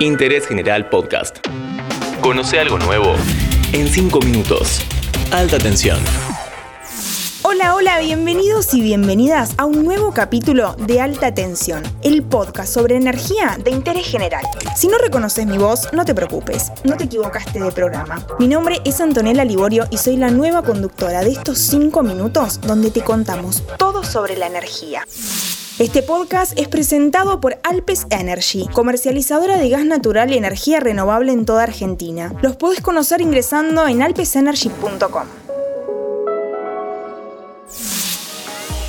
Interés General Podcast. Conoce algo nuevo en 5 minutos. Alta tensión. Hola, hola, bienvenidos y bienvenidas a un nuevo capítulo de Alta Tensión, el podcast sobre energía de interés general. Si no reconoces mi voz, no te preocupes, no te equivocaste de programa. Mi nombre es Antonella Liborio y soy la nueva conductora de estos 5 minutos donde te contamos todo sobre la energía. Este podcast es presentado por Alpes Energy, comercializadora de gas natural y energía renovable en toda Argentina. Los puedes conocer ingresando en alpesenergy.com.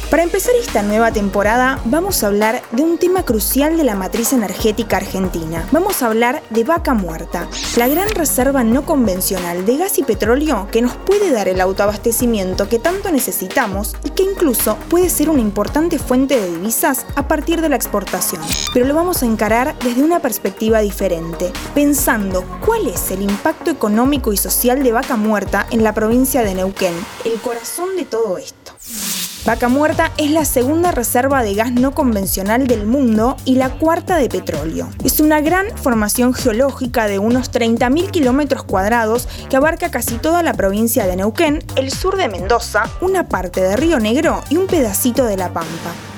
Para empezar esta nueva temporada vamos a hablar de un tema crucial de la matriz energética argentina. Vamos a hablar de vaca muerta, la gran reserva no convencional de gas y petróleo que nos puede dar el autoabastecimiento que tanto necesitamos y que incluso puede ser una importante fuente de divisas a partir de la exportación. Pero lo vamos a encarar desde una perspectiva diferente, pensando cuál es el impacto económico y social de vaca muerta en la provincia de Neuquén, el corazón de todo esto. Vaca Muerta es la segunda reserva de gas no convencional del mundo y la cuarta de petróleo. Es una gran formación geológica de unos 30.000 kilómetros cuadrados que abarca casi toda la provincia de Neuquén, el sur de Mendoza, una parte de Río Negro y un pedacito de La Pampa.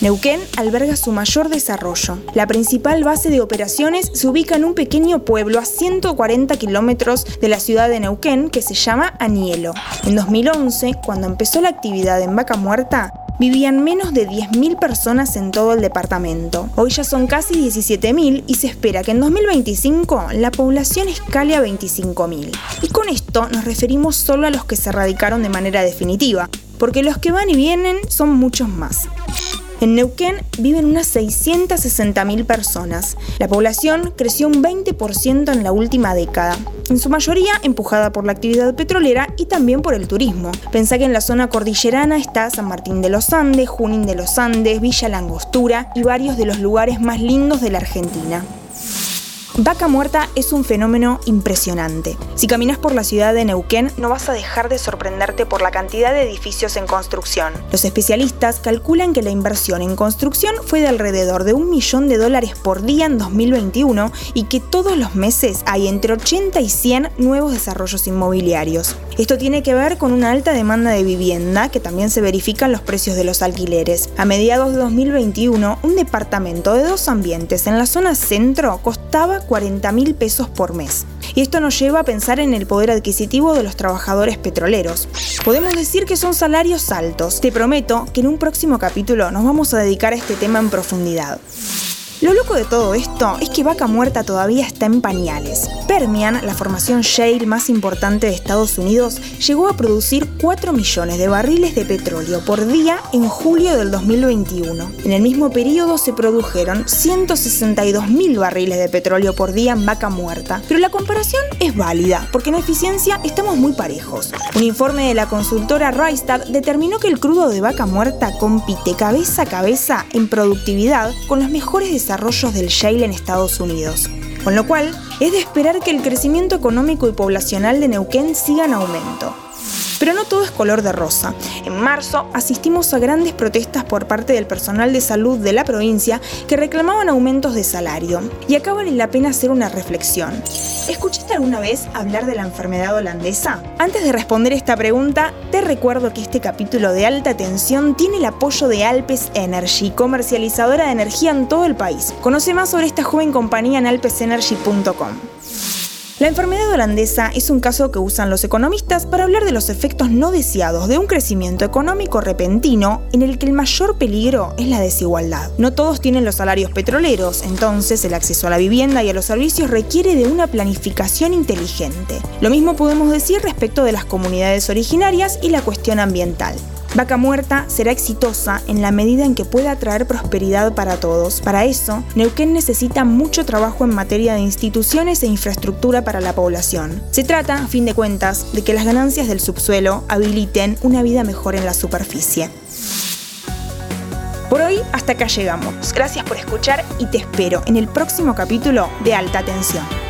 Neuquén alberga su mayor desarrollo. La principal base de operaciones se ubica en un pequeño pueblo a 140 kilómetros de la ciudad de Neuquén que se llama Anielo. En 2011, cuando empezó la actividad en Vaca Muerta, vivían menos de 10.000 personas en todo el departamento. Hoy ya son casi 17.000 y se espera que en 2025 la población escale a 25.000. Y con esto nos referimos solo a los que se radicaron de manera definitiva, porque los que van y vienen son muchos más. En Neuquén viven unas 660.000 personas. La población creció un 20% en la última década, en su mayoría empujada por la actividad petrolera y también por el turismo. Pensá que en la zona cordillerana está San Martín de los Andes, Junín de los Andes, Villa Langostura y varios de los lugares más lindos de la Argentina. Vaca Muerta es un fenómeno impresionante. Si caminas por la ciudad de Neuquén, no vas a dejar de sorprenderte por la cantidad de edificios en construcción. Los especialistas calculan que la inversión en construcción fue de alrededor de un millón de dólares por día en 2021 y que todos los meses hay entre 80 y 100 nuevos desarrollos inmobiliarios. Esto tiene que ver con una alta demanda de vivienda que también se verifica en los precios de los alquileres. A mediados de 2021, un departamento de dos ambientes en la zona centro costaba 40 mil pesos por mes. Y esto nos lleva a pensar en el poder adquisitivo de los trabajadores petroleros. Podemos decir que son salarios altos. Te prometo que en un próximo capítulo nos vamos a dedicar a este tema en profundidad. Lo loco de todo esto es que Vaca Muerta todavía está en pañales. Permian, la formación shale más importante de Estados Unidos, llegó a producir 4 millones de barriles de petróleo por día en julio del 2021. En el mismo periodo se produjeron 162 mil barriles de petróleo por día en Vaca Muerta. Pero la comparación es válida, porque en eficiencia estamos muy parejos. Un informe de la consultora Rystad determinó que el crudo de Vaca Muerta compite cabeza a cabeza en productividad con los mejores desarrollos desarrollos del shale en Estados Unidos. Con lo cual, es de esperar que el crecimiento económico y poblacional de Neuquén siga en aumento. Pero no todo es color de rosa. En marzo asistimos a grandes protestas por parte del personal de salud de la provincia que reclamaban aumentos de salario. Y acá vale la pena hacer una reflexión. ¿Escuchaste alguna vez hablar de la enfermedad holandesa? Antes de responder esta pregunta, te recuerdo que este capítulo de alta tensión tiene el apoyo de Alpes Energy, comercializadora de energía en todo el país. Conoce más sobre esta joven compañía en alpesenergy.com. La enfermedad holandesa es un caso que usan los economistas para hablar de los efectos no deseados de un crecimiento económico repentino en el que el mayor peligro es la desigualdad. No todos tienen los salarios petroleros, entonces el acceso a la vivienda y a los servicios requiere de una planificación inteligente. Lo mismo podemos decir respecto de las comunidades originarias y la cuestión ambiental. Vaca Muerta será exitosa en la medida en que pueda traer prosperidad para todos. Para eso, Neuquén necesita mucho trabajo en materia de instituciones e infraestructura para la población. Se trata, a fin de cuentas, de que las ganancias del subsuelo habiliten una vida mejor en la superficie. Por hoy, hasta acá llegamos. Gracias por escuchar y te espero en el próximo capítulo de Alta Tensión.